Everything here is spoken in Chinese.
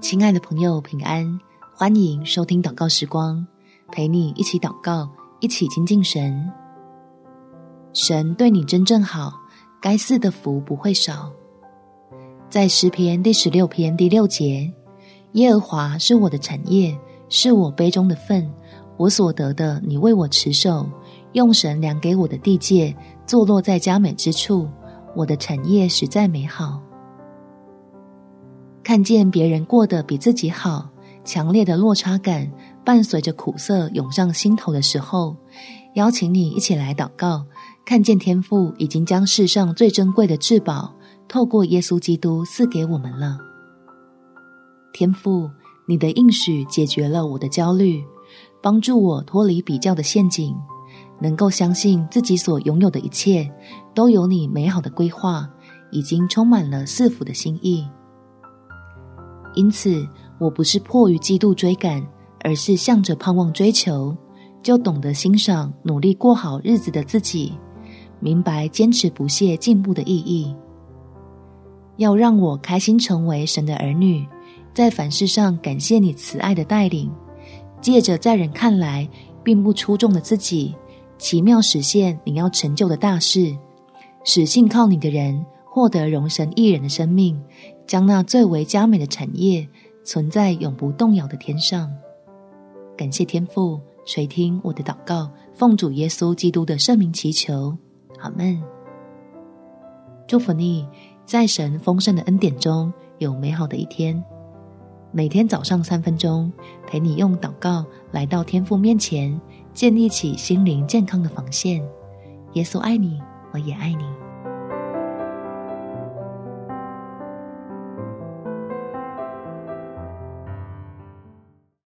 亲爱的朋友，平安！欢迎收听祷告时光，陪你一起祷告，一起亲近神。神对你真正好，该赐的福不会少。在诗篇第十六篇第六节，耶和华是我的产业，是我杯中的分，我所得的，你为我持守，用神量给我的地界，坐落在佳美之处，我的产业实在美好。看见别人过得比自己好，强烈的落差感伴随着苦涩涌上心头的时候，邀请你一起来祷告。看见天父已经将世上最珍贵的至宝，透过耶稣基督赐给我们了。天父，你的应许解决了我的焦虑，帮助我脱离比较的陷阱，能够相信自己所拥有的一切都有你美好的规划，已经充满了赐福的心意。因此，我不是迫于嫉妒追赶，而是向着盼望追求，就懂得欣赏努力过好日子的自己，明白坚持不懈进步的意义。要让我开心成为神的儿女，在凡事上感谢你慈爱的带领，借着在人看来并不出众的自己，奇妙实现你要成就的大事，使信靠你的人获得荣神一人的生命。将那最为佳美的产业存在永不动摇的天上。感谢天父垂听我的祷告，奉主耶稣基督的圣名祈求，阿门。祝福你，在神丰盛的恩典中有美好的一天。每天早上三分钟，陪你用祷告来到天父面前，建立起心灵健康的防线。耶稣爱你，我也爱你。